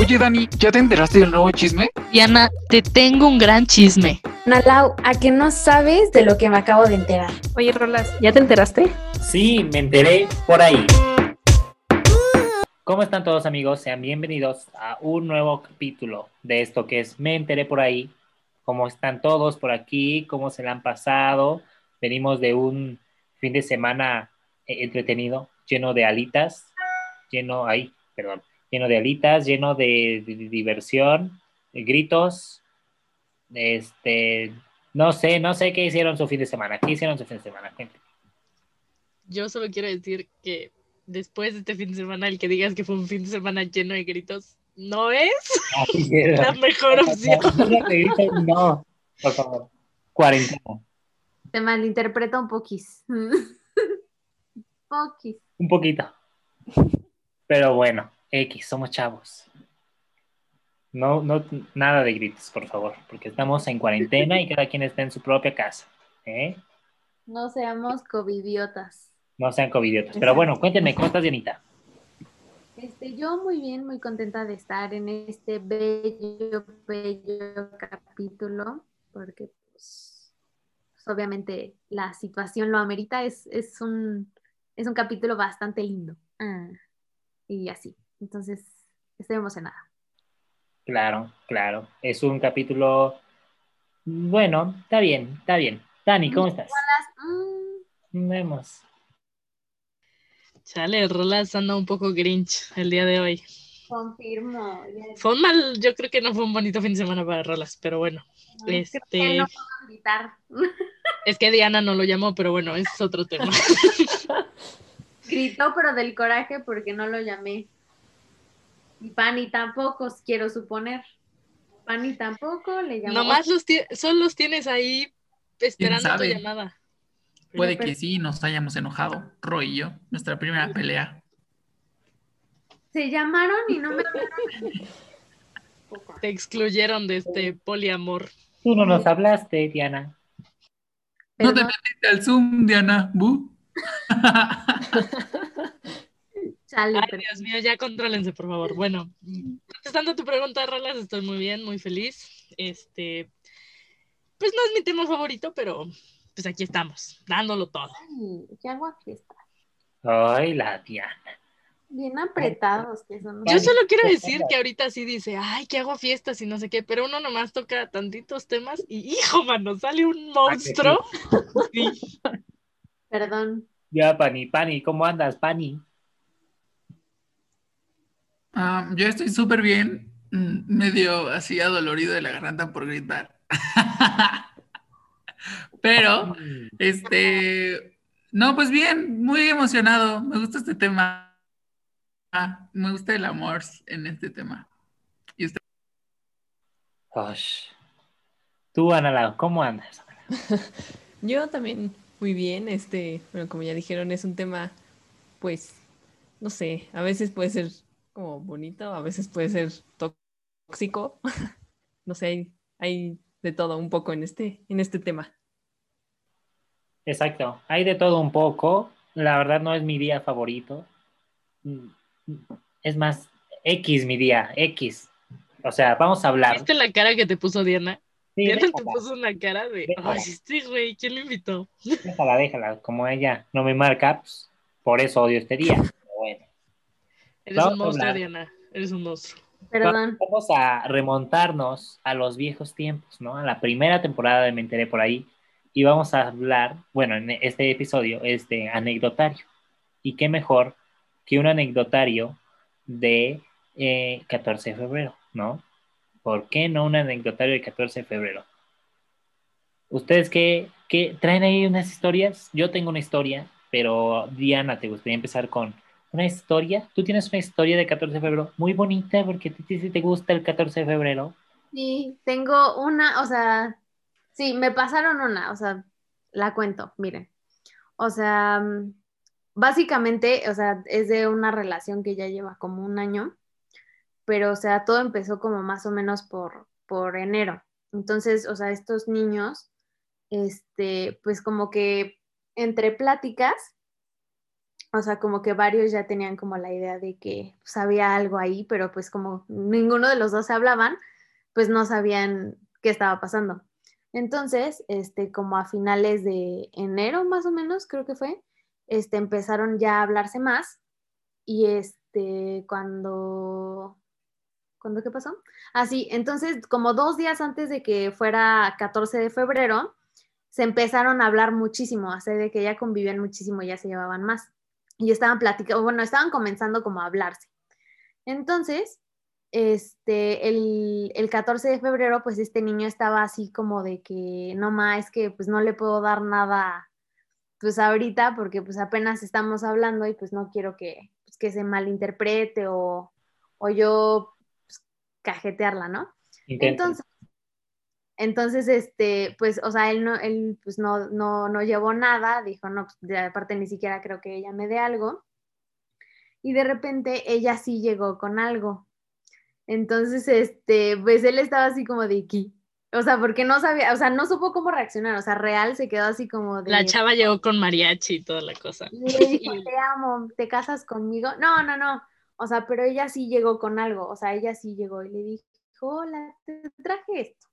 Oye, Dani, ¿ya te enteraste del nuevo chisme? Diana, te tengo un gran chisme. Nalau, ¿a que no sabes de lo que me acabo de enterar? Oye, Rolas, ¿ya te enteraste? Sí, me enteré por ahí. ¿Cómo están todos amigos? Sean bienvenidos a un nuevo capítulo de esto que es Me enteré por ahí. ¿Cómo están todos por aquí? ¿Cómo se la han pasado? Venimos de un fin de semana eh, entretenido, lleno de alitas, lleno, ahí, perdón, lleno de alitas, lleno de, de- de diversión, de gritos. Este, no sé, no sé qué hicieron su fin de semana. ¿Qué hicieron su fin de semana? Cuéntenme. Yo solo quiero decir que después de este fin de semana, el que digas que fue un fin de semana lleno de gritos, no es la mejor opción. No, por favor. Cuarentena. Te malinterpreta un poquis. poquis. Un poquito. Pero bueno, X, somos chavos. No, no, nada de gritos, por favor, porque estamos en cuarentena y cada quien está en su propia casa. ¿eh? No seamos covidiotas. No sean covidiotas. Pero bueno, cuéntenme, ¿cómo estás, Dianita? Este, yo muy bien, muy contenta de estar en este bello, bello capítulo, porque pues, pues, obviamente la situación lo amerita, es, es, un, es un capítulo bastante lindo. Ah, y así, entonces estoy emocionada. Claro, claro. Es un capítulo. Bueno, está bien, está bien. Dani, ¿cómo estás? Mm, Vemos. Chale, Rolas anda un poco grinch el día de hoy. confirmo. Fue un mal, yo creo que no fue un bonito fin de semana para Rolas, pero bueno. Este, Que no puedo gritar. es que Diana no lo llamó, pero bueno, ese es otro tema. Gritó, pero del coraje porque no lo llamé. Y Pani tampoco, quiero suponer. Pani tampoco le llamó. Nomás los solo los tienes ahí esperando tu llamada. Puede que sí nos hayamos enojado, Roy y yo, nuestra primera pelea. Se llamaron y no me Te excluyeron de este poliamor. Tú no nos hablaste, Diana. No te metiste al Zoom, Diana. ¿Bu? Ay, pero- Dios mío, ya contrólense, por favor. Bueno, contestando a tu pregunta, Rolas, estoy muy bien, muy feliz. Este, pues no es mi tema favorito, pero pues aquí estamos, dándolo todo. Ay, qué agua fiesta. Ay, la Diana. Bien apretados que son. Yo solo quiero decir que ahorita sí dice, ay, que hago fiestas y no sé qué, pero uno nomás toca tantitos temas y hijo, mano, sale un monstruo. Sí. Perdón. Ya, Pani, Pani, ¿cómo andas, Pani? Ah, yo estoy súper bien, mm, medio así adolorido de la garganta por gritar. Pero, este, no, pues bien, muy emocionado. Me gusta este tema. Ah, me gusta el amor en este tema. ¿Y usted? Tú, Ana, ¿cómo andas? Yo también muy bien, este, bueno, como ya dijeron, es un tema, pues, no sé, a veces puede ser como bonito, a veces puede ser tóxico, no sé, hay, hay de todo un poco en este, en este tema. Exacto, hay de todo un poco. La verdad no es mi día favorito. Mm, Es más, X mi día, X. O sea, vamos a hablar. ¿Viste la cara que te puso Diana? Sí, Diana te puso una cara de, Déjala. ay, sí, güey, ¿quién lo invitó? déjala, déjala. Como ella no me marca, pues, por eso odio este día. Eres un monstruo, hablar. Diana, eres un monstruo. Perdón. Vamos a remontarnos a los viejos tiempos, ¿no? A la primera temporada de Me Enteré por ahí. Y vamos a hablar, bueno, en este episodio es de anecdotario. Y qué mejor que un anecdotario de eh, 14 de febrero, ¿no? ¿Por qué no un anecdotario de 14 de febrero? ¿Ustedes qué, qué traen ahí unas historias? Yo tengo una historia, pero Diana, ¿te gustaría empezar con una historia? ¿Tú tienes una historia de 14 de febrero muy bonita porque a ti sí te gusta el 14 de febrero? Sí, tengo una, o sea, sí, me pasaron una, o sea, la cuento, miren. O sea, básicamente, o sea, es de una relación que ya lleva como un año, pero, o sea, todo empezó como más o menos por, por enero. Entonces, o sea, estos niños, este, pues como que entre pláticas, o sea, como que varios ya tenían como la idea de que pues, había algo ahí, pero pues como ninguno de los dos se hablaban, pues no sabían qué estaba pasando. Entonces, este, como a finales de enero más o menos, creo que fue, este, empezaron ya a hablarse más y este, cuando, ¿cuándo qué pasó? Así, entonces, como dos días antes de que fuera 14 de febrero, se empezaron a hablar muchísimo, así de que ya convivían muchísimo, ya se llevaban más. Y estaban platicando, bueno, estaban comenzando como a hablarse. Entonces, este, el, el, 14 de febrero, pues este niño estaba así como de que, no más, es que pues no le puedo dar nada, pues ahorita, porque pues apenas estamos hablando y pues no quiero que, pues, que se malinterprete o, o yo pues, cajetearla, ¿no? Entonces, entonces, este, pues, o sea, él no, él pues no, no, no llevó nada, dijo, no, pues, de aparte ni siquiera creo que ella me dé algo. Y de repente ella sí llegó con algo. Entonces, este, pues él estaba así como de aquí. O sea, porque no sabía, o sea, no supo cómo reaccionar, o sea, real se quedó así como de... La chava llegó con mariachi y toda la cosa. Le dijo, te amo, ¿te casas conmigo? No, no, no, o sea, pero ella sí llegó con algo, o sea, ella sí llegó y le dijo, hola, te traje esto.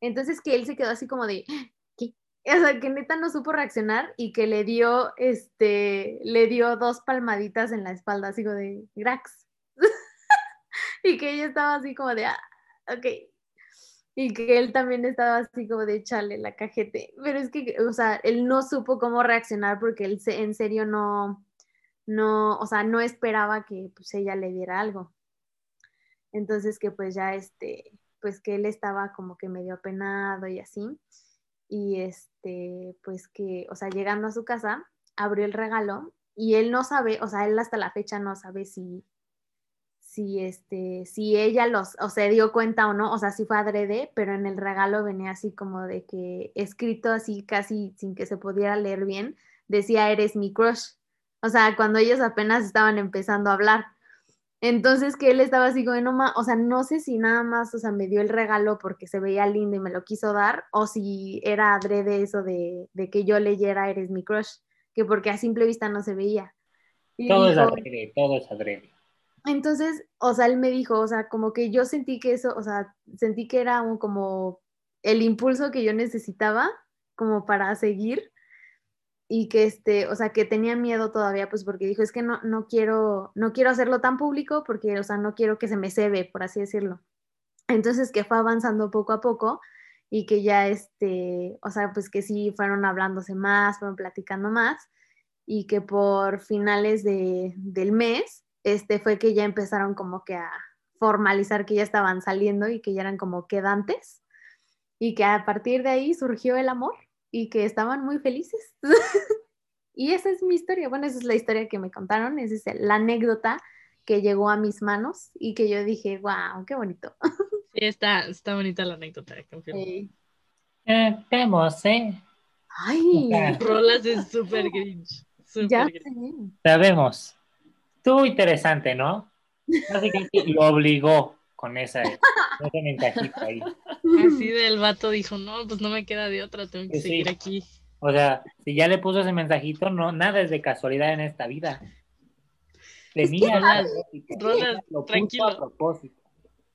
Entonces que él se quedó así como de, ¿qué? O sea, que neta no supo reaccionar y que le dio, este, le dio dos palmaditas en la espalda, así como de, grax. y que ella estaba así como de, ah, ok. Y que él también estaba así como de, chale, la cajete. Pero es que, o sea, él no supo cómo reaccionar porque él en serio no, no, o sea, no esperaba que pues ella le diera algo. Entonces que pues ya este, pues que él estaba como que medio apenado y así. Y este, pues que, o sea, llegando a su casa, abrió el regalo y él no sabe, o sea, él hasta la fecha no sabe si, si este, si ella los, o se dio cuenta o no, o sea, si fue adrede, pero en el regalo venía así como de que escrito así casi sin que se pudiera leer bien, decía eres mi crush. O sea, cuando ellos apenas estaban empezando a hablar. Entonces que él estaba así como, no más, o sea, no sé si nada más, o sea, me dio el regalo porque se veía lindo y me lo quiso dar, o si era adrede eso de, de que yo leyera Eres mi crush, que porque a simple vista no se veía. todo es adrede, todo es adrede. Entonces, o sea, él me dijo, o sea, como que yo sentí que eso, o sea, sentí que era un, como el impulso que yo necesitaba como para seguir y que este, o sea, que tenía miedo todavía, pues porque dijo, es que no, no quiero, no quiero hacerlo tan público porque, o sea, no quiero que se me cebe, por así decirlo. Entonces que fue avanzando poco a poco y que ya, este, o sea, pues que sí fueron hablándose más, fueron platicando más y que por finales de, del mes, este, fue que ya empezaron como que a formalizar que ya estaban saliendo y que ya eran como quedantes y que a partir de ahí surgió el amor y que estaban muy felices. y esa es mi historia. Bueno, esa es la historia que me contaron, esa es la anécdota que llegó a mis manos y que yo dije, wow, qué bonito. Sí, está, está bonita la anécdota, confirmo. Sí. Eh, vemos, ¿eh? Ay, Rolas es súper grinch. ya Súper grinch. sé. Sabemos. Estuvo interesante, ¿no? Básicamente lo obligó con esa, ese mensajito ahí. Así del vato dijo, no, pues no me queda de otra, tengo que Sí, sí. seguir aquí. O sea, si ya le puso ese mensajito, no, nada es de casualidad en esta vida. Tenía puso tranquilo. a propósito.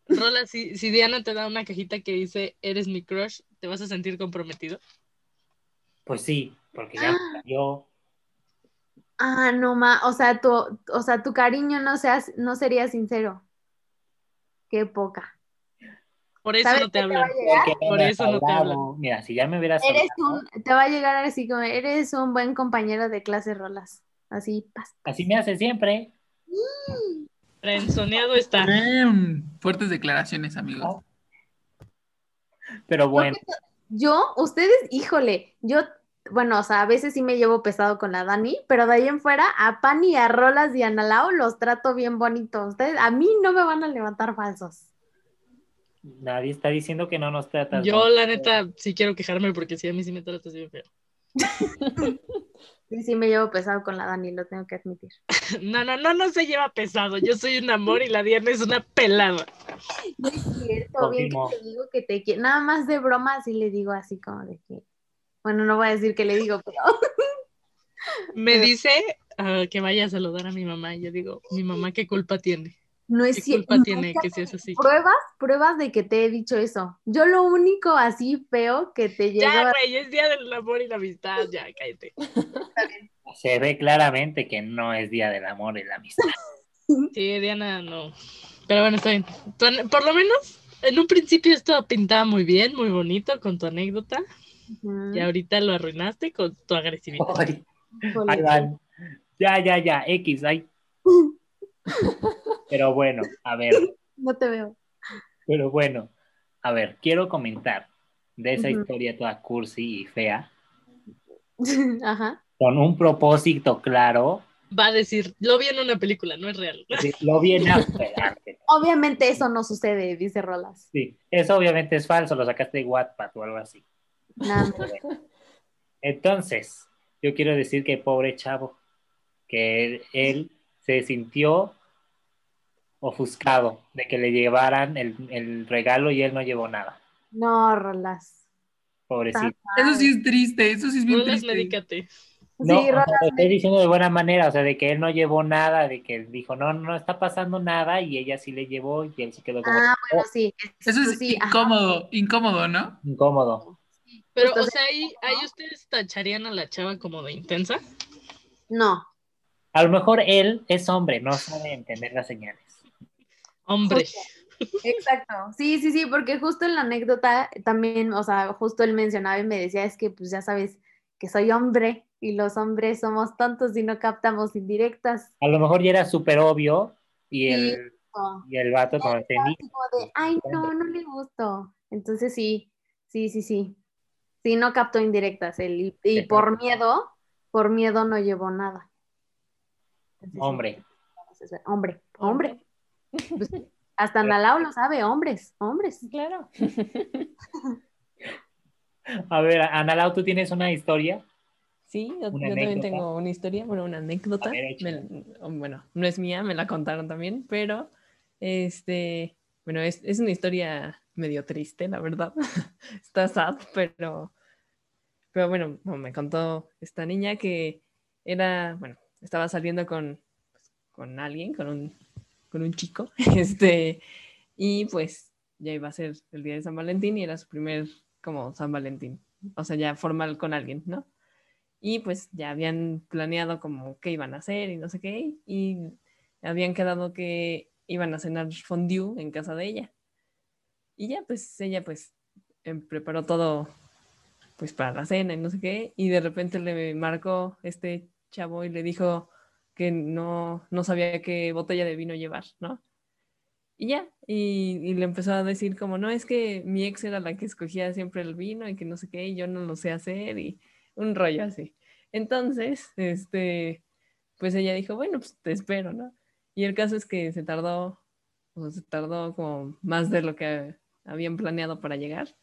Rola, si, si Diana te da una cajita que dice, eres mi crush, ¿te vas a sentir comprometido? Pues sí, porque ya yo Ah, no ma, o sea, tu, o sea, tu cariño no seas, no sería sincero. Qué poca. Por eso ¿Sabes no te hablan. Por eso no te hablan. Mira, si ya me hubieras Eres hablado, un, te va a llegar así como, eres un buen compañero de clase rolas. Así, pas. así me hace siempre. Frenzoneado está. Bien, fuertes declaraciones, amigos. Pero bueno, Yo, ustedes, híjole, yo, bueno, o sea, a veces sí me llevo pesado con la Dani, pero de ahí en fuera, a Pani, a Rolas y a Nalao los trato bien bonito. Ustedes, a mí no me van a levantar falsos. Nadie está diciendo que no nos tratas. Yo, la neta, sí quiero quejarme porque sí, a mí sí me tratas bien feo. Sí, sí me llevo pesado con la Dani, lo tengo que admitir. No, no, no, no se lleva pesado. Yo soy un amor y la Diana es una pelada. No es cierto, bien que te digo que te quiero. Nada más de broma, sí le digo así como de que. Bueno, no voy a decir que le digo, pero. Me dice, ah, que vaya a saludar a mi mamá. Y yo digo, mi mamá, ¿qué culpa tiene? No es ¿Qué cierto. culpa tiene que seas así? Pruebas, pruebas de que te he dicho eso. Yo lo único así feo que te Ya, llega güey, es día del amor y la amistad, ya, cállate. Se ve claramente que no es Día del Amor y la Amistad. Sí, Diana, no. Pero bueno, está bien. Por lo menos, en un principio esto pintaba muy bien, muy bonito con tu anécdota. Y ahorita lo arruinaste con tu agresividad. Ay, van. Ya, ya, ya, X, ay. Pero bueno, a ver, No te veo. pero bueno, a ver, quiero comentar de esa historia toda cursi y fea, Ajá. con un propósito claro. Va a decir, lo vi en una película, no es real. Sí, Lo a esperarte. Obviamente eso no sucede, dice Rolas. Sí, eso obviamente es falso, lo sacaste de Wattpad o algo así. Nada. Entonces, yo quiero decir que pobre chavo, que él, él se sintió ofuscado de que le llevaran el, el regalo y él no llevó nada. No, Rolas. Pobrecito. Eso sí es triste, eso sí es bien Rolas, triste. medícate. No, sí, o sea, Rolas. lo estoy diciendo de buena manera, o sea, de que él no llevó nada, de que él dijo, no, no está pasando nada, y ella sí le llevó, y él se quedó como Ah, bueno, "Oh, sí. Eso es sí, ajá. incómodo, incómodo, ¿no? incómodo. Pero, o se- sea, ahí, ahí ustedes tacharían a la chava como de intensa. No. A lo mejor él es hombre, no sabe entender las señales. Hombre. Exacto. Sí, sí, sí, porque justo en la anécdota también, o sea, justo él mencionaba y me decía, es que pues ya sabes que soy hombre y los hombres somos tontos y no captamos indirectas. A lo mejor ya era súper obvio, y el, No. y el vato como de, ay, no, no le gustó. Entonces sí, sí, sí, sí. Sí, no captó indirectas él. Y, por miedo, por miedo no llevó nada. Entonces, sí, Hombre. hombre, hombre. Pues, hasta Nalao lo sabe, hombres, hombres. Claro. A ver, Analao, ¿tú tienes una historia? Sí, yo, Una yo también tengo una historia, bueno, una anécdota. Ver. Me- bueno, no es mía, me la contaron también, pero este, bueno, es, es una historia medio triste, la verdad. Está sad, pero, pero bueno, no, me contó esta niña que era, bueno, estaba saliendo con, pues, con alguien, con un, con un chico, este, y pues ya iba a ser el día de San Valentín y era su primer como San Valentín, o sea, ya formal con alguien, ¿no? Y pues ya habían planeado como qué iban a hacer y no sé qué, y habían quedado que iban a cenar fondue en casa de ella. Y ya pues ella pues em, preparó todo pues para la cena y no sé qué, y de repente le marcó este chavo y le dijo que no, no sabía qué botella de vino llevar, ¿no? Y ya, y, le empezó a decir como, no, es que mi ex era la que escogía siempre el vino y que no sé qué, y yo no lo sé hacer, y un rollo así. Entonces, este, pues ella dijo, bueno, pues te espero, ¿no? Y el caso es que se tardó, o se tardó como más de lo que habían planeado para llegar.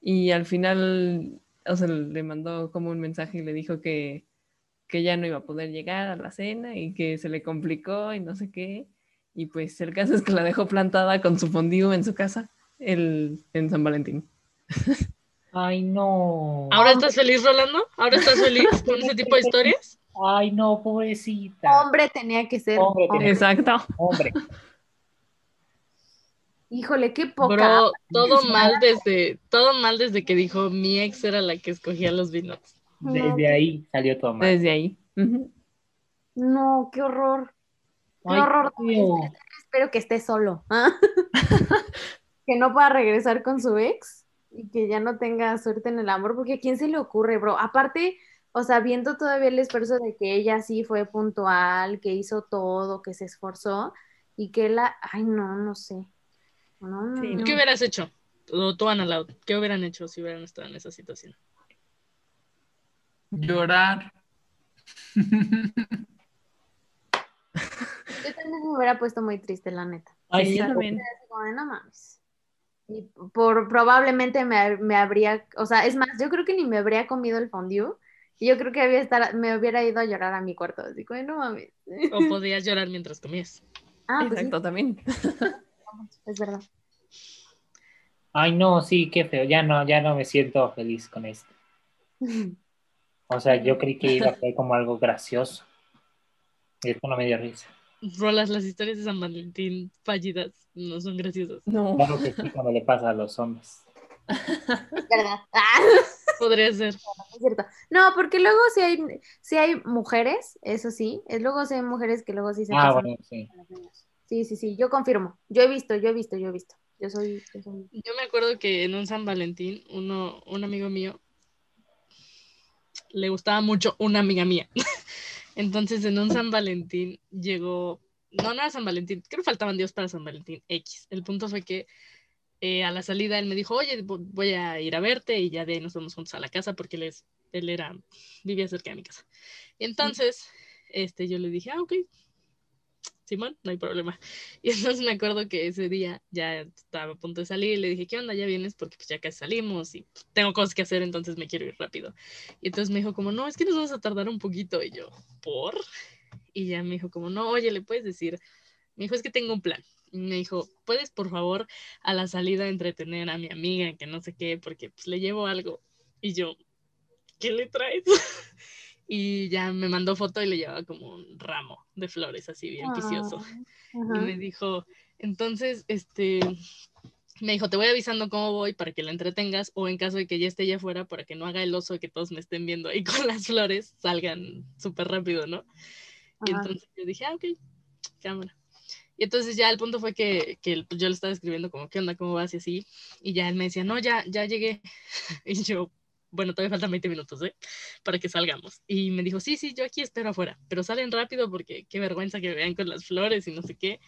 Y al final, o sea, le mandó como un mensaje y le dijo que, que ya no iba a poder llegar a la cena y que se le complicó y no sé qué. Y pues el caso es que la dejó plantada con su fondue en su casa el, en San Valentín. Ay, no. ¿Ahora estás feliz, Rolando? ¿Ahora estás feliz con ese tipo de historias? Ay, no, pobrecita. Hombre tenía que ser. Hombre hombre. Exacto. Hombre, Híjole, qué poca. Bro, todo mal desde, todo mal desde que dijo mi ex era la que escogía los vinos. Desde ahí salió todo mal. Desde ahí. No, qué horror. Qué Ay, horror. tío. Espero que esté solo. ¿ah? que no pueda regresar con su ex y que ya no tenga suerte en el amor, porque ¿a quién se le ocurre, bro? Aparte, o sea, viendo todavía el esfuerzo de que ella sí fue puntual, que hizo todo, que se esforzó y que la, ay, no, no sé. No, no, Sí, no. ¿Qué hubieras hecho? O tú, Ana ¿qué hubieran hecho si hubieran estado en esa situación? Llorar. Yo también me hubiera puesto muy triste, la neta. Ay, yo también. no mames. Y por, probablemente me, me habría, o sea, es más, yo creo que ni me habría comido el fondue. Y yo creo que había estar, me hubiera ido a llorar a mi cuarto. Así no mames. O podías llorar mientras comías. Ah, pues sí, Exacto, también. es verdad. Ay, no, sí, qué feo. Ya no, ya no me siento feliz con esto. O sea, yo creí que iba a ser como algo gracioso. Esto no me dio risa. Rolas, las historias de San Valentín fallidas no son graciosas. No. Claro que sí, cuando le pasa a los hombres. ¿Verdad? Podría ser. es cierto. No, porque luego sí hay, sí hay mujeres, eso sí, es luego sí hay mujeres que luego sí se Ah, pasan bueno, sí. Sí, sí, sí, yo confirmo. Yo he visto, yo he visto, yo he visto. Yo soy, yo soy- Yo me acuerdo que en un San Valentín, uno, un amigo mío le gustaba mucho una amiga mía. Entonces, en un San Valentín llegó, no, no San Valentín, creo que faltaban días para San Valentín X. El punto fue que eh, a la salida él me dijo, oye, vo- voy a ir a verte y ya de ahí nos vamos juntos a la casa porque él, es, él era, vivía cerca de mi casa. Entonces, este, yo le dije, ah, ok, Simón, no hay problema. Y entonces me acuerdo que ese día ya estaba a punto de salir y le dije, ¿qué onda? ¿Ya vienes? Porque pues ya casi salimos y tengo cosas que hacer, entonces me quiero ir rápido. Y entonces me dijo como, no, es que nos vamos a tardar un poquito. Y yo, ¿por? Y ya me dijo como, no, oye, ¿le puedes decir? Me dijo, es que tengo un plan. Y me dijo, ¿puedes por favor a la salida entretener a mi amiga, que no sé qué, porque pues le llevo algo? Y yo, ¿qué le traes? y ya me mandó foto y le llevaba como un ramo de flores así bien quicioso. Y Ajá. me dijo, entonces, este, me dijo, te voy avisando cómo voy para que la entretengas o en caso de que ya esté allá afuera para que no haga el oso de que todos me estén viendo ahí con las flores, salgan súper rápido, ¿no? Y entonces yo dije, ah, ok, cámara. Y entonces ya el punto fue que, que yo le estaba escribiendo como, ¿qué onda? ¿Cómo vas? Y así. Y ya él me decía, no, ya, ya llegué. Y yo, bueno, todavía faltan 20 minutos, ¿eh? Para que salgamos. Y me dijo, sí, sí, yo aquí espero afuera, pero salen rápido porque qué vergüenza que me vean con las flores y no sé qué.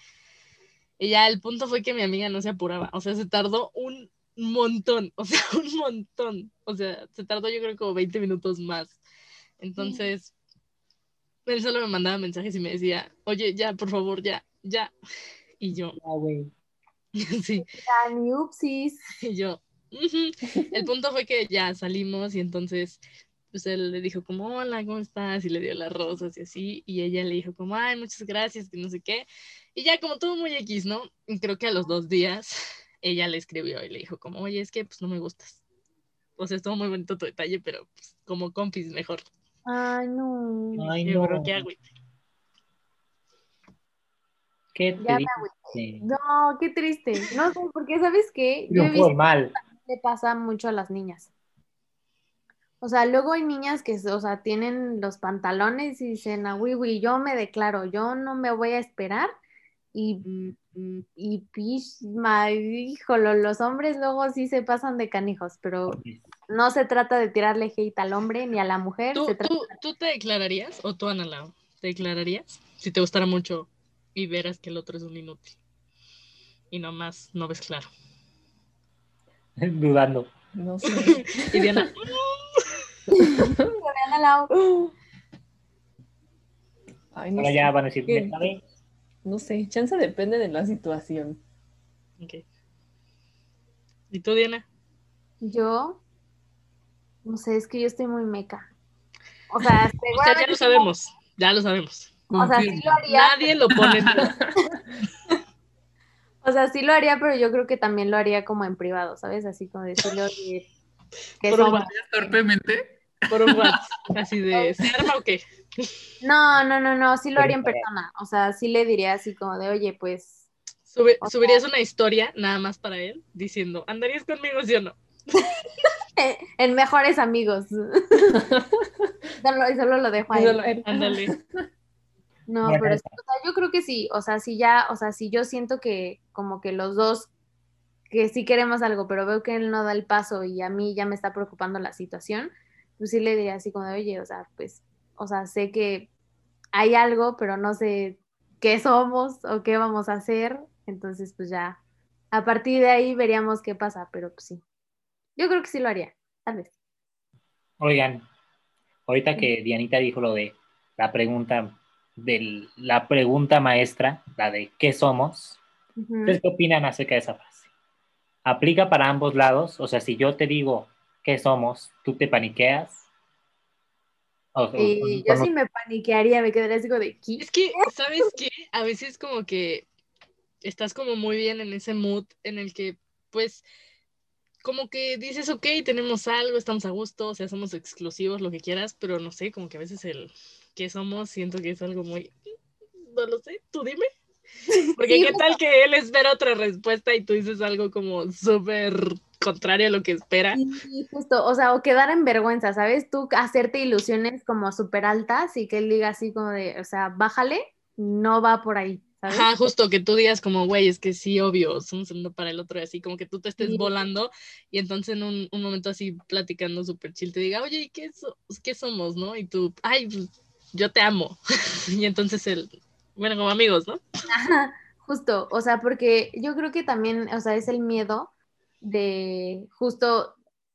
Y ya el punto fue que mi amiga no se apuraba, o sea, se tardó un montón, o sea, un montón. O sea, se tardó yo creo como 20 minutos más. Entonces, él solo me mandaba mensajes y me decía, oye, ya, por favor, ya, ya. Y yo, Ah, güey. sí, y yo. El punto fue que ya salimos y entonces, pues él le dijo como, hola, ¿cómo estás? Y le dio las rosas y así, y ella le dijo como, ay, muchas gracias, que no sé qué. Y ya como todo muy X, ¿no? Y creo que a los dos días ella le escribió y le dijo como, oye, es que pues no me gustas. O sea, estuvo muy bonito tu detalle, pero pues, como compis mejor. Ay, no. Ay, no. "Bro, qué agüite". ¿Qué Ya te me? No, qué triste. No sé, porque ¿sabes qué? Yo he Triunfó el visto mal. Le pasa mucho a las niñas. O sea, luego hay niñas que, o sea, tienen los pantalones y dicen, ah, oui, oui, yo me declaro, yo no me voy a esperar. Y, y pisma, híjolo, los hombres luego sí se pasan de canijos, pero no se trata de tirarle hate al hombre ni a la mujer, ¿Tú, se trata tú, tú te declararías o tú, Ana Lau, te declararías si te gustara mucho y verás que el otro es un inútil? Y nomás no ves claro. Dudando. No sé. Y Diana. Ay, no Ahora sé. ya van a decir. No sé, chance depende de la situación. ok. ¿Y tú, Diana? Yo, no sé, es que yo estoy muy meca. O sea, O sea, ya lo sabemos, ya lo sabemos. O sea, sí lo haría, Nadie lo pone. O sea, sí lo haría, pero yo creo que también lo haría como en privado, ¿sabes? Así como decirle, oye, que Por un Torpemente. por un WhatsApp, así de, ¿se arma o qué? No, no, no, no, sí lo haría en persona. O sea, sí le diría así como de, oye, pues, Sube- O sea- ¿Subirías una historia nada más para él diciendo, ¿andarías conmigo, sí o no? en mejores amigos. solo, solo lo dejo ahí. Ándale. No, pero sí, o sea, yo creo que sí, o sea, si ya, o sea, si yo siento que como que los dos que sí queremos algo, pero veo que él no da el paso y a mí ya me está preocupando la situación, pues sí le diría así como de, oye, o sea, pues, o sea, sé que hay algo, pero no sé qué somos o qué vamos a hacer, entonces pues ya, a partir de ahí veríamos qué pasa, pero pues sí, yo creo que sí lo haría, tal vez. Oigan, ahorita que Dianita dijo lo de la pregunta de la pregunta maestra, la de ¿qué somos? Ujú. ¿Ustedes qué opinan acerca de esa frase? ¿Aplica para ambos lados? O sea, si yo te digo ¿qué somos? ¿Tú te paniqueas? O- o- Y o- yo sí me paniquearía, me quedaría así como de, ¿qué? Es que, ¿sabes qué? A veces como que estás como muy bien en ese mood en el que, pues, como que dices, ok, tenemos algo, estamos a gusto, o sea, somos exclusivos, lo que quieras, pero no sé, como que a veces el que somos siento que es algo muy... no lo sé, tú dime. Porque Sí, qué tal que él espera otra respuesta y tú dices algo como súper contrario a lo que espera. Sí, justo, o sea, o quedar en vergüenza, ¿sabes? Tú hacerte ilusiones como súper altas y que él diga así como de, o sea, bájale, no va por ahí, ¿sabes? Ajá, justo que tú digas como, güey, es que sí, obvio, somos uno para el otro y así, como que tú te estés Sí. volando y entonces en un, un momento así platicando súper chill te diga, oye, ¿y qué, so- qué somos, no? Y tú, ay, pues, yo te amo. y entonces él, bueno, como amigos, ¿no? Ajá, justo, o sea, porque yo creo que también, o sea, es el miedo de justo,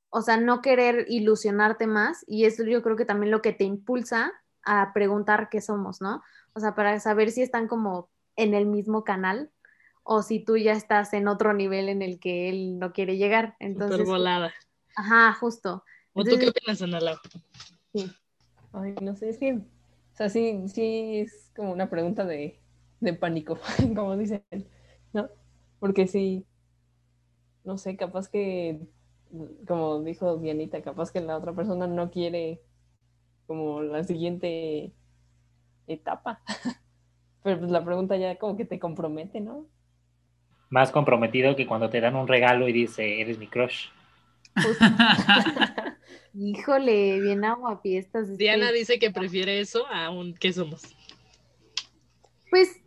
o sea, no querer ilusionarte más y eso yo creo que también lo que te impulsa a preguntar qué somos, ¿no? O sea, para saber si están como en el mismo canal o si tú ya estás en otro nivel en el que él no quiere llegar. Entonces, volada. ajá, justo. ¿O tú qué Entonces, opinas, Ana Lau? Ay, no sé, es que, o sea, sí, sí es como una pregunta de, de pánico, como dicen, ¿no? Porque sí, no sé, capaz que, como dijo Dianita, capaz que la otra persona no quiere como la siguiente etapa. Pero pues la pregunta ya como que te compromete, ¿no? Más comprometido que cuando te dan un regalo y dice, eres mi crush. híjole, bien aguapiestas. es Diana dice que prefiere eso a un ¿qué somos? Pues,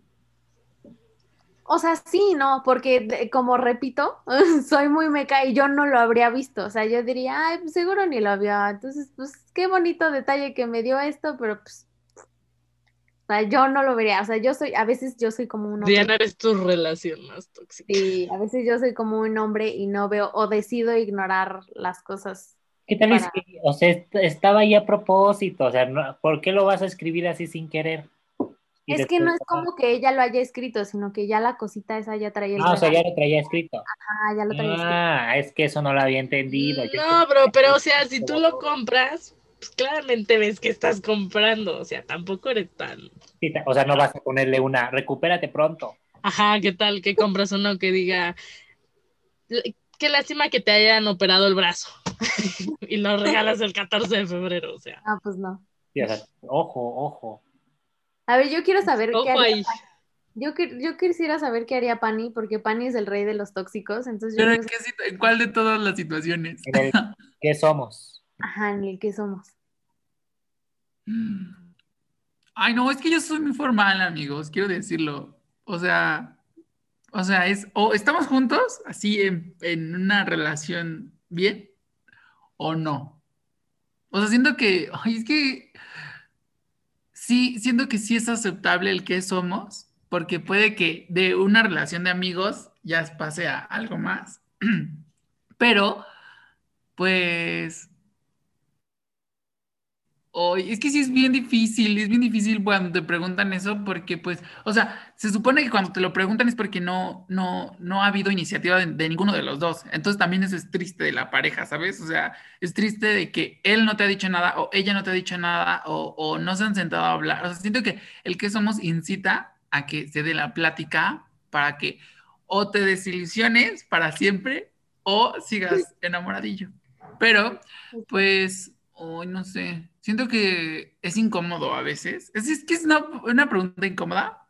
o sea, sí, no, porque como repito, soy muy meca y yo no lo habría visto. O sea, yo diría, ay, pues seguro ni lo vio. Entonces, pues qué bonito detalle que me dio esto, pero pues, o sea, yo no lo vería. O sea, yo soy, a veces yo soy como un hombre. Diana eres tu relación más tóxica. Sí, a veces yo soy como un hombre y no veo o decido ignorar las cosas. ¿Qué tal es Para- que, o sea, est- estaba ahí a propósito? O sea, no- ¿por qué lo vas a escribir así sin querer? Y Es que no es como que ella lo haya escrito, sino que ya la cosita esa ya traía el Ah, o sea, ya lo traía escrito. Ah, ya lo traía escrito. Ah, es que eso no lo había entendido. Yo No, bro, pero o sea, si tú lo compras, pues claramente ves que estás comprando. O sea, tampoco eres tan. O sea, no vas a ponerle una, recupérate pronto. Ajá, ¿qué tal que compras uno que diga, "L- qué lástima que te hayan operado el brazo y lo regalas el 14 de febrero, o sea. Ah, pues no. Ojo, ojo. A ver, yo quiero saber qué haría ahí. Yo, yo quisiera saber qué haría Pani, porque Pani es el rey de los tóxicos, entonces yo Pero ¿en, qué en cuál de todas las situaciones? En el, ¿Qué somos? ajá, en el que somos. Ay, no, es que yo soy muy formal, amigos, quiero decirlo. O sea, o sea, es, o estamos juntos, así en, en una relación bien, o no. O sea, siento que, es que sí, siento que sí es aceptable el que somos, porque puede que de una relación de amigos ya pase a algo más. Pero, pues, Oye, es que sí es bien difícil, es bien difícil cuando te preguntan eso porque pues, o sea, se supone que cuando te lo preguntan es porque no, no, no ha habido iniciativa de, de ninguno de los dos. Entonces también eso es triste de la pareja, ¿sabes? O sea, es triste de que él no te ha dicho nada o ella no te ha dicho nada o, o no se han sentado a hablar. O sea, siento que el que somos incita a que se dé la plática para que o te desilusiones para siempre o sigas enamoradillo. Pero, pues, hoy no sé. Siento que es incómodo a veces. Es, es que es una, una pregunta incómoda,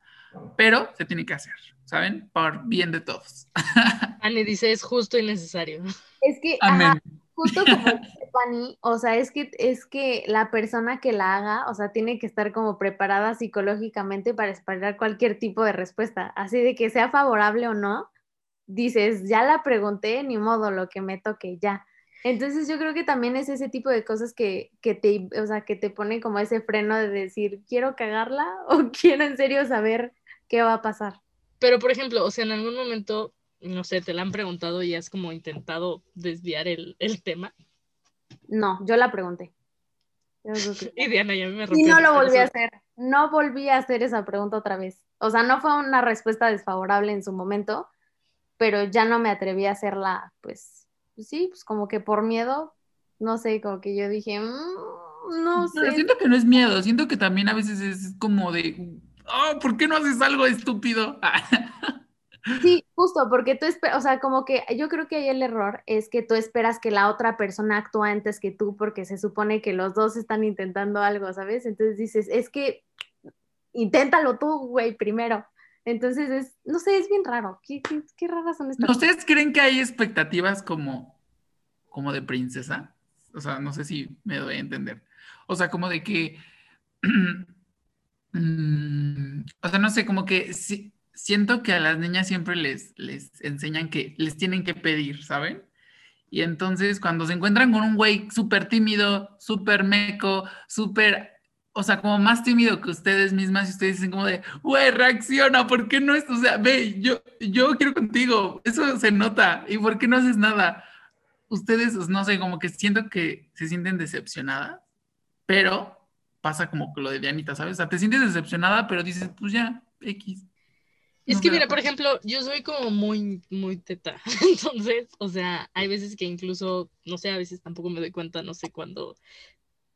pero se tiene que hacer, ¿saben? Por bien de todos. Ani dice, es justo y necesario. Es que, ajá, justo como dice Pani, o sea, es que, es que la persona que la haga, o sea, tiene que estar como preparada psicológicamente para esperar cualquier tipo de respuesta. Así de que sea favorable o no, dices, ya la pregunté, ni modo, lo que me toque, ya. Entonces yo creo que también es ese tipo de cosas que, que te, o sea, que te pone como ese freno de decir, ¿quiero cagarla o quiero en serio saber qué va a pasar? Pero, por ejemplo, o sea, en algún momento, no sé, te la han preguntado y has como intentado desviar el, el tema. No, yo la pregunté. Yo que- Y Diana ya me Y no lo volví a hacer. No volví a hacer esa pregunta otra vez. O sea, no fue una respuesta desfavorable en su momento, pero ya no me atreví a hacerla, pues, pues sí, pues como que por miedo, no sé, como que yo dije, "Mm, no Pero sé. siento que no es miedo, siento que también a veces es como de, oh, ¿por qué no haces algo estúpido? Sí, justo, porque tú esperas, o sea, como que yo creo que ahí el error es que tú esperas que la otra persona actúe antes que tú, porque se supone que los dos están intentando algo, ¿sabes? Entonces dices, es que inténtalo tú, güey, primero. Entonces es, no sé, es bien raro. ¿Qué, qué, qué raras son estas? ¿Ustedes creen que hay expectativas como, como de princesa? O sea, no sé si me doy a entender. O sea, como de que, mm, o sea, no sé, como que si- siento que a las niñas siempre les, les enseñan que les tienen que pedir, ¿saben? Y entonces cuando se encuentran con un güey súper tímido, súper meco, súper, o sea, como más tímido que ustedes mismas y ustedes dicen como de, güey, reacciona, ¿por qué no es? O sea, ve, yo, yo quiero contigo, eso se nota, ¿y por qué no haces nada? Ustedes, pues, no sé, como que siento que se sienten decepcionadas, pero pasa como que lo de Dianita, ¿sabes? O sea, te sientes decepcionada, pero dices, pues ya, X. Es No que mira, por ejemplo, yo soy como muy, muy teta. Entonces, o sea, hay veces que incluso, no sé, a veces tampoco me doy cuenta, no sé, cuando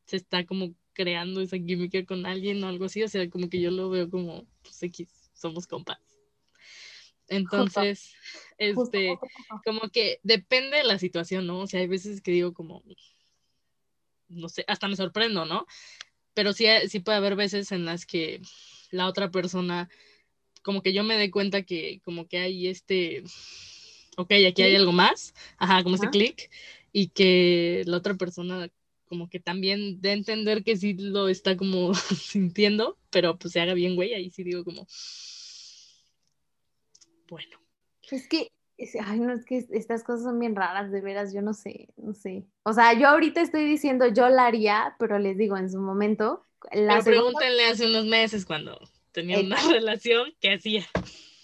se está como creando esa química con alguien o algo así. O sea, como que yo lo veo como, pues X, somos compas. Entonces, Justo, este, justo, justo. como que depende de la situación, ¿no? O sea, hay veces que digo como, no sé, hasta me sorprendo, ¿no? Pero sí, sí puede haber veces en las que la otra persona, como que yo me dé cuenta que como que hay este, ok, aquí hay algo más, ajá, como este Ajá. clic, y que la otra persona como que también a entender que sí lo está como sintiendo, pero pues se haga bien, güey, ahí sí digo como, bueno. Es que, es- ay, no, es que estas cosas son bien raras, de veras, yo no sé, no sé. O sea, yo ahorita estoy diciendo yo la haría, pero les digo, en su momento, la Pero segunda, pregúntenle hace unos meses cuando tenía una Exacto. relación, ¿qué hacía?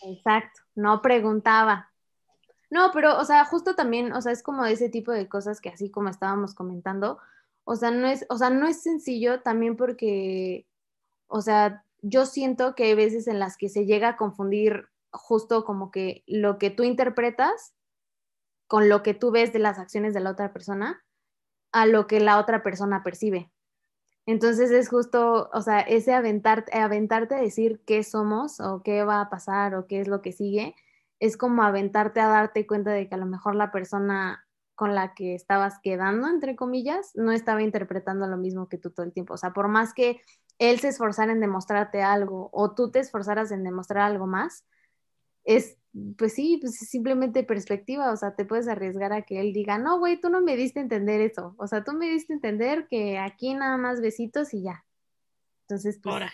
exacto, no preguntaba. No, pero, o sea, justo también, o sea, es como ese tipo de cosas que así como estábamos comentando, o sea, no es, o sea, no es sencillo también porque, o sea, yo siento que hay veces en las que se llega a confundir justo como que lo que tú interpretas con lo que tú ves de las acciones de la otra persona a lo que la otra persona percibe. Entonces es justo, o sea, ese aventarte, aventarte a decir qué somos o qué va a pasar o qué es lo que sigue, es como aventarte a darte cuenta de que a lo mejor la persona con la que estabas quedando, entre comillas, no estaba interpretando lo mismo que tú todo el tiempo. O sea, por más que él se esforzara en demostrarte algo o tú te esforzaras en demostrar algo más, es, pues sí, pues es simplemente perspectiva, o sea, te puedes arriesgar a que él diga, no, güey, tú no me diste a entender eso, o sea, tú me diste a entender que aquí nada más besitos y ya. Entonces, pues, Ahora.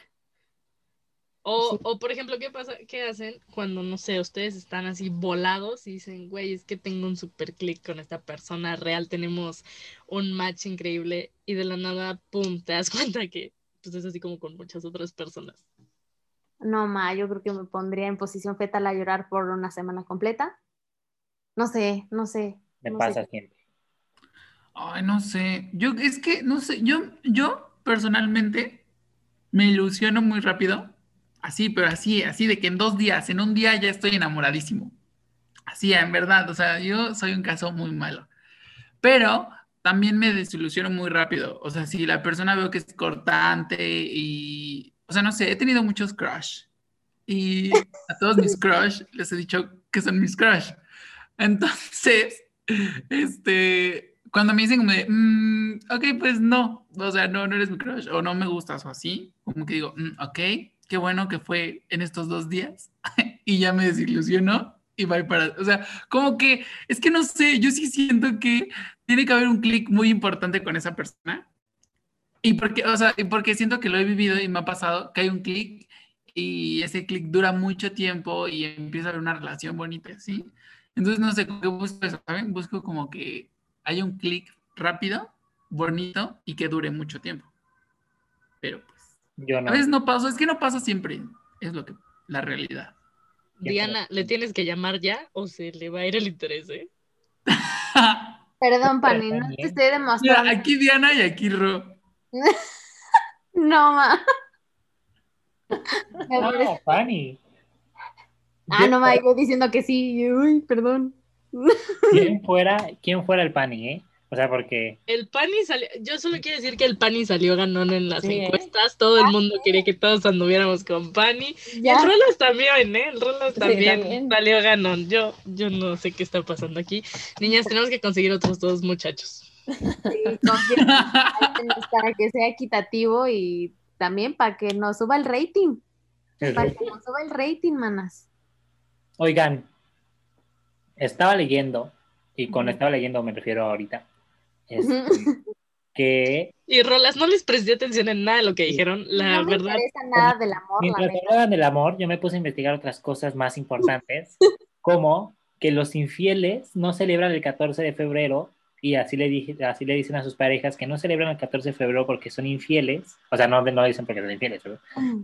O, Sí. o, por ejemplo, ¿qué pasa? ¿Qué hacen cuando, no sé, ustedes están así volados y dicen, güey, es que tengo un super click con esta persona real, tenemos un match increíble y de la nada, pum, te das cuenta que pues es así como con muchas otras personas. no, ma, yo creo que me pondría en posición fetal a llorar por una semana completa. No sé, no sé. Me no pasa sé. siempre. Ay, no sé. Yo, es que, no sé, yo, yo personalmente me ilusiono muy rápido. Así, pero así, así de que en dos días, en un día ya estoy enamoradísimo. Así, en verdad, o sea, yo soy un caso muy malo. Pero también me desilusiono muy rápido. O sea, si la persona veo que es cortante y, o sea, no sé, he tenido muchos crush. Y a todos mis crush les he dicho que son mis crush. Entonces, este, cuando me dicen como de, "Mm, ok, pues no, o sea, no, no eres mi crush, o no me gustas, o así, como que digo, "Mm, ok, qué bueno que fue en estos dos días, y ya me desilusionó, y bye para, o sea, como que, es que no sé, yo sí siento que tiene que haber un clic muy importante con esa persona, y porque, o sea, porque siento que lo he vivido y me ha pasado, que hay un clic, y ese clic dura mucho tiempo, y empieza a haber una relación bonita, ¿sí? Entonces, no sé, que busco eso, ¿saben? Busco como que haya un clic rápido, bonito y que dure mucho tiempo. Pero pues, Yo no. a veces no pasa, es que no pasa siempre, es lo que, la realidad. Diana, ¿le tienes que llamar ya o se le va a ir el interés, eh? Perdón, Pani, no te estoy Mira, demostrando. aquí Diana y aquí Ro. No, ma. No, Fanny. Ah, no, ma, yo diciendo que sí. Uy, perdón. ¿Quién fuera, quién fuera el Pani, eh? O sea, porque El Pani salió, yo solo quiero decir que el Pani salió ganón en las Sí, ¿eh? encuestas, todo el mundo quería que todos anduviéramos con Pani. Y Ya. el Rolas también, ¿eh? El Rolas Sí, también, salió ganón. Yo, yo no sé qué está pasando aquí. Niñas, tenemos que conseguir otros dos muchachos. Sí, para que sea equitativo y también para que nos suba el rating. El Para rating. que nos suba el rating, manas. Oigan, estaba leyendo, y con estaba leyendo me refiero ahorita, este, que Y Rolas, no les presté atención en nada de lo que dijeron. La no me verdad, interesa nada del amor, mientras hablaban del amor, yo me puse a investigar otras cosas más importantes, como que los infieles no celebran el 14 de febrero y así le, dije, así le dicen a sus parejas que no celebran el 14 de febrero porque son infieles, o sea, no, no dicen porque son infieles,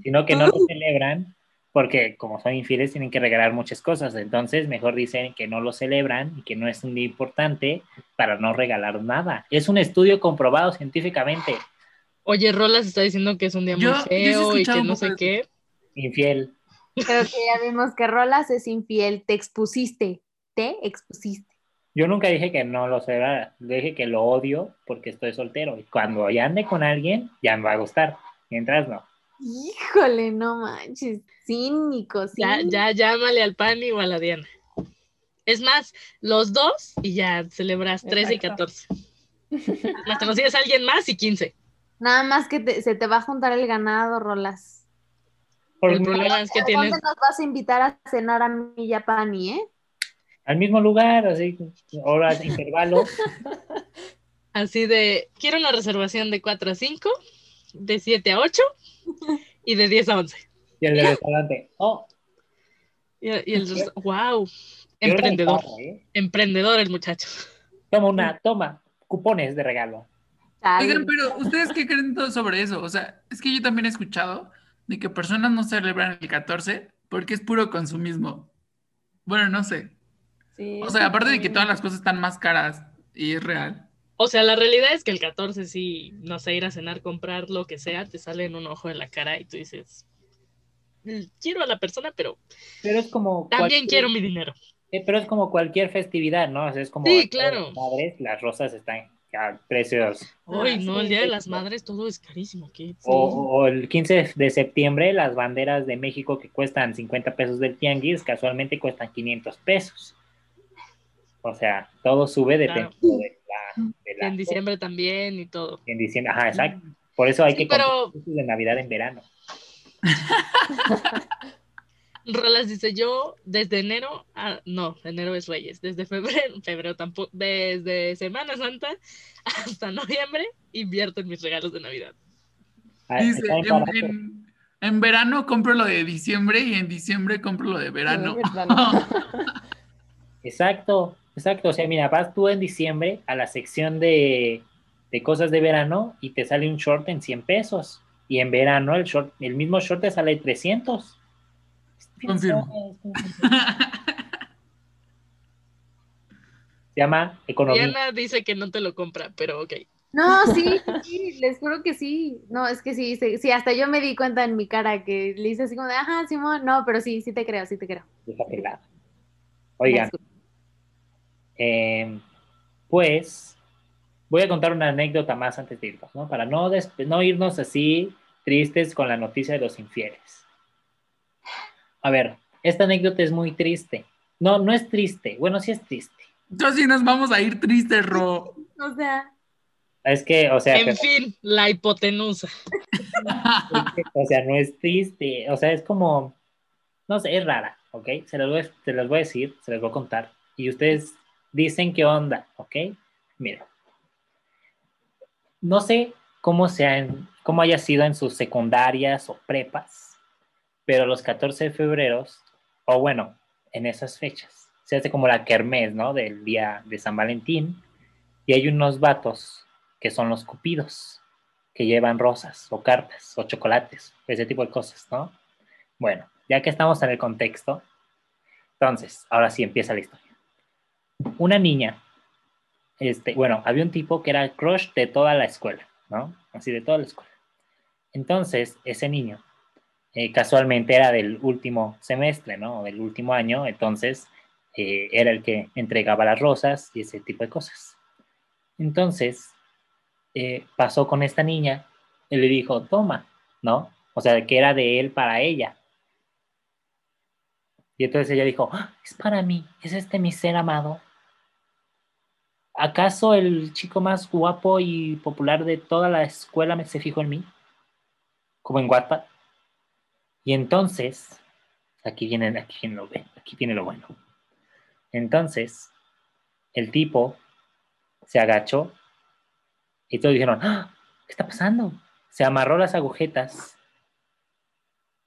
sino que no lo celebran porque como son infieles tienen que regalar muchas cosas, entonces mejor dicen que no lo celebran y que no es un día importante para no regalar nada. Es un estudio comprobado científicamente. oye, Rolas está diciendo que es un día muy Yo- he feo y que no sé qué. Infiel. Pero que ya vimos que Rolas es infiel, te expusiste, te expusiste. Yo nunca dije que no lo celebrara, dije que lo odio porque estoy soltero y cuando ya ande con alguien ya me va a gustar, mientras no. Híjole, no manches, cínico, Ya, cínico. ya, llámale al Pani o a la Diana. Es más, los dos y ya celebras 13 y Exacto. 14. Más te consigues a alguien más y 15. Nada más que te- se te va a juntar el ganado, Rolas. Por- El problema es que ¿A tienes. dónde nos vas a invitar a cenar a mí y a Pani, eh? al mismo lugar, así, horas de intervalo. Así de, quiero una reservación de 4 a 5, de 7 a 8 y de 10 a 11. Y el del restaurante, oh, Y, y el wow, emprendedor, ¿eh? emprendedor el muchacho. Toma una, toma, cupones de regalo. Oigan, pero ¿ustedes qué creen todo sobre eso? O sea, es que yo también he escuchado de que personas no celebran el 14 porque es puro consumismo. Bueno, no sé. Sí, O sea, aparte de que todas las cosas están más caras y es real. O sea, la realidad es que el 14 sí, no sé, ir a cenar, comprar lo que sea, te sale en un ojo de la cara y tú dices, "Mm, quiero a la persona, pero Pero es como también cualquier- quiero mi dinero. eh, pero es como cualquier festividad, ¿no? O sea, es como Sí, claro. las madres, las rosas están a precios. Uy, Ah, no, el Día de las. Madres todo es carísimo. ¿qué? O, o el 15 de septiembre, las banderas de México que cuestan 50 pesos del tianguis, casualmente cuestan 500 pesos. O sea, todo sube dependiendo de la... de la- En diciembre también y todo. en diciembre. Ajá, exacto. Por eso hay Sí, que pero- comprar de Navidad en verano. Rolas dice yo desde enero, a- no, enero es Reyes, desde febrero, febrero tampoco, desde Semana Santa hasta noviembre invierto en mis regalos de Navidad. Ah, Dice, en, en- en verano compro lo de diciembre y en diciembre compro lo de verano. Exacto, exacto. O sea, mira, vas tú en diciembre a la sección de, de cosas de verano y te sale un short en 100 pesos. Y en verano el short, el mismo short te sale 300. Confirmo. Se llama economía. Diana dice que no te lo compra, pero ok. No, sí, sí, les juro que sí. No, es que sí, sí, sí, hasta yo me di cuenta en mi cara que le hice así como de, ajá, Simón, no, pero sí, sí te creo, sí te creo. Oigan, eh, pues voy a contar una anécdota más antes de irnos, ¿no? Para no, no irnos así tristes con la noticia de los infieles. A ver, esta anécdota es muy triste. No, no es triste. Bueno, sí es triste. Entonces sí nos vamos a ir tristes, Ro. O sea, Es que, o sea, En pero- fin, la hipotenusa. o sea, no es triste. O sea, es como, no sé, es rara, ¿ok? Se las voy, a- se las voy a decir, se las voy a contar. Y ustedes dicen qué onda, ¿ok? Mira. No sé cómo sean, cómo haya sido en sus secundarias o prepas, pero los 14 de febrero, o bueno, en esas fechas, se hace como la kermés, ¿no? Del día de San Valentín, y hay unos vatos que son los cupidos, que llevan rosas o cartas o chocolates, ese tipo de cosas, ¿no? Bueno, ya que estamos en el contexto, entonces, ahora sí empieza la historia. Una niña, este, bueno, había un tipo que era el crush de toda la escuela, ¿no? Así de toda la escuela. Entonces, ese niño eh, casualmente era del último semestre, ¿no? Del último año, entonces eh, era el que entregaba las rosas y ese tipo de cosas. Entonces, eh, pasó con esta niña y le dijo, toma, ¿no? O sea, que era de él para ella. Y entonces ella dijo, "Ah, es para mí, es este mi ser amado. ¿Acaso el chico más guapo y popular de toda la escuela me se fijó en mí? Como en Wattpad. Y entonces, aquí viene, aquí viene lo, aquí viene lo bueno. Entonces, el tipo se agachó y todos dijeron, "¡Ah! ¿qué está pasando? Se amarró las agujetas,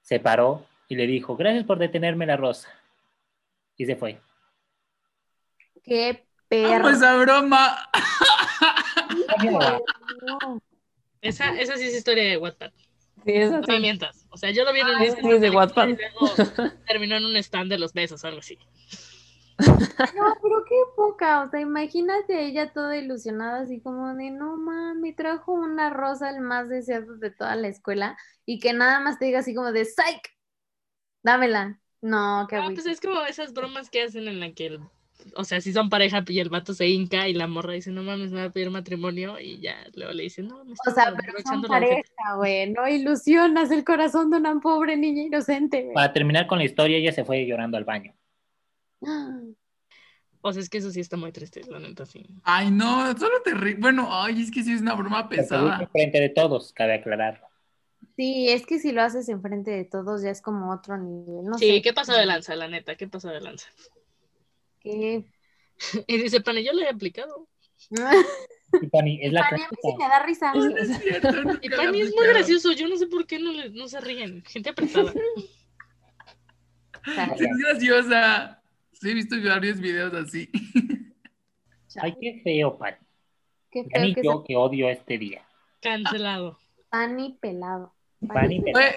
se paró y le dijo, gracias por detenerme la rosa. Y se fue. Qué ¡Amo perro. esa broma! No. Esa, esa sí es historia de Wattpad. Sí, eso No me sí. mientas. O sea, yo lo vi en un Ah, de Wattpad. y luego terminó en un stand de los besos o algo así. No, pero qué poca, o sea, imagínate ella toda ilusionada, así como de, no mami, trajo una rosa el más deseado de toda la escuela y que nada más te diga así como de, psych, dámela. No, qué Ah, pues es como esas bromas que hacen en la que, el- o sea, si son pareja y el vato se hinca y la morra dice, no mames, me va a pedir matrimonio y ya luego le dice, no, me O sea, pero son aprovechando la ojete". pareja, güey, no ilusionas el corazón de una pobre niña inocente, güey. Para terminar con la historia, ella se fue llorando al baño. O sea, es que eso sí está muy triste, la neta, sí. Ay, no, solo te ri- Bueno, ay, es que sí es una broma pesada. frente de todos, cabe aclararlo. Sí, es que si lo haces enfrente de todos ya es como otro nivel, no sí, sé. ¿qué pasó de lanza, la neta? ¿Qué pasó de lanza? ¿Qué? Y dice, pane, yo lo he aplicado. Y Pani, es la Pani, a mí sí clásica. me da risa. No es cierto, nunca Y Pani es muy gracioso, yo no sé por qué no, le- no se ríen. Gente apretada. Sí, es graciosa. Sí, he visto varios videos así. Ay, qué feo, Pani. Qué feo que yo que odio este día. Cancelado. Pani pelado. Pani, Fue-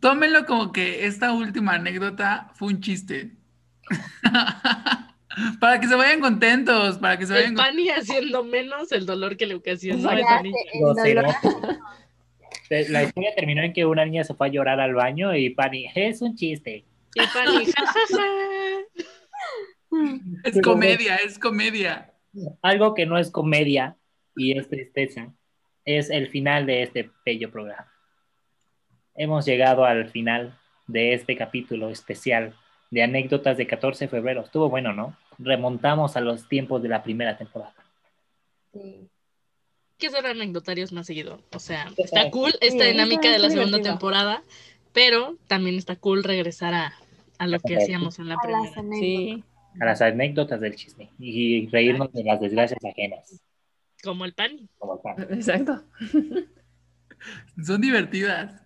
tómenlo como que esta última anécdota fue un chiste. Para que se vayan contentos, para que se vayan El con- Pani haciendo menos el dolor que le dolor- La historia terminó en que una niña se fue a llorar al baño y Pani, es un chiste. Y Pani, jajaja. Es comedia, es comedia. Algo que no es comedia y es tristeza es el final de este bello programa. Hemos llegado al final de este capítulo especial de anécdotas de 14 de febrero. Estuvo bueno, ¿no? Remontamos a los tiempos de la primera temporada. Sí. que hacer anecdotarios más seguido. O sea, está cool esta Sí, dinámica de la segunda divertido. temporada, pero también está cool regresar a, a lo que hacíamos en la A las primera. anécdotas. Sí. A las anécdotas del chisme y reírnos de las desgracias ajenas. Como el Pani. como el pan. Exacto. Son divertidas.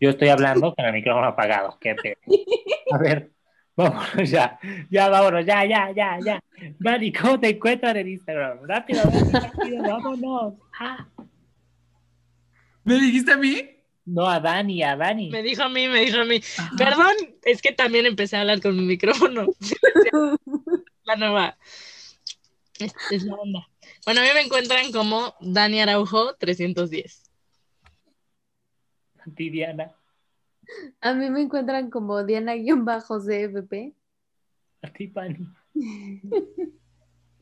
Yo estoy hablando con el micrófono apagado. Qué pedo. A ver, vámonos ya. Ya, vámonos, ya, ya, ya, ya. Dani, ¿cómo te encuentran en Instagram? Rápido, Dani, rápido, vámonos. Ah. ¿Me dijiste a mí? No, a Dani, a Dani. Me dijo a mí, me dijo a mí. Ajá. Perdón, es que también empecé a hablar con mi micrófono. la nueva. Es, es la onda. Bueno, a mí me encuentran como Dani Araujo 310. A ti, Diana. A mí me encuentran como Diana-CFP. A ti, Pani.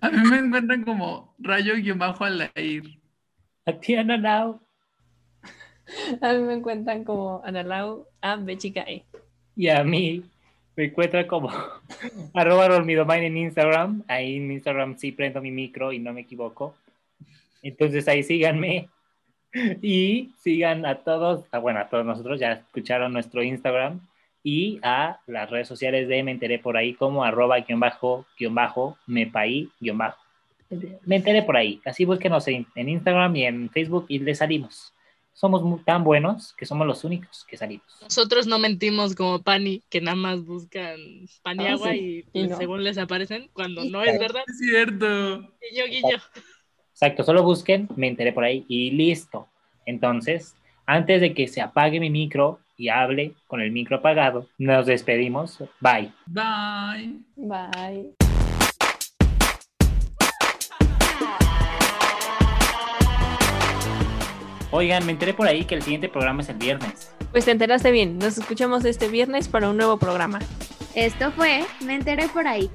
A mí me encuentran como rayo-alair. A ti, Ana Lau. A mí me encuentran como Analau A B chica E. Y a mí me encuentran como arroba Rolmidomine en Instagram. Ahí en Instagram sí prendo mi micro y no me equivoco. Entonces ahí síganme. Y sigan a todos, ah, bueno, a todos nosotros, ya escucharon nuestro Instagram y a las redes sociales de Me Enteré por ahí como arroba guion bajo, guion bajo, mepaí, guion bajo. Me enteré por ahí. Así búsquenos en, en Instagram y en Facebook y les salimos. Somos mu- tan buenos que somos los únicos que salimos. Nosotros no mentimos como Pani, que nada más buscan pan y Ah, agua sí. y, Y pues, no. según les aparecen, cuando no es verdad. Es cierto. Guillo, guillo. Exacto, solo busquen, me enteré por ahí y listo. Entonces, antes de que se apague mi micro y hable con el micro apagado, nos despedimos. Bye. Bye. Bye. Oigan, me enteré por ahí que el siguiente programa es el viernes. Pues te enteraste bien. Nos escuchamos este viernes para un nuevo programa. Esto fue Me enteré por ahí.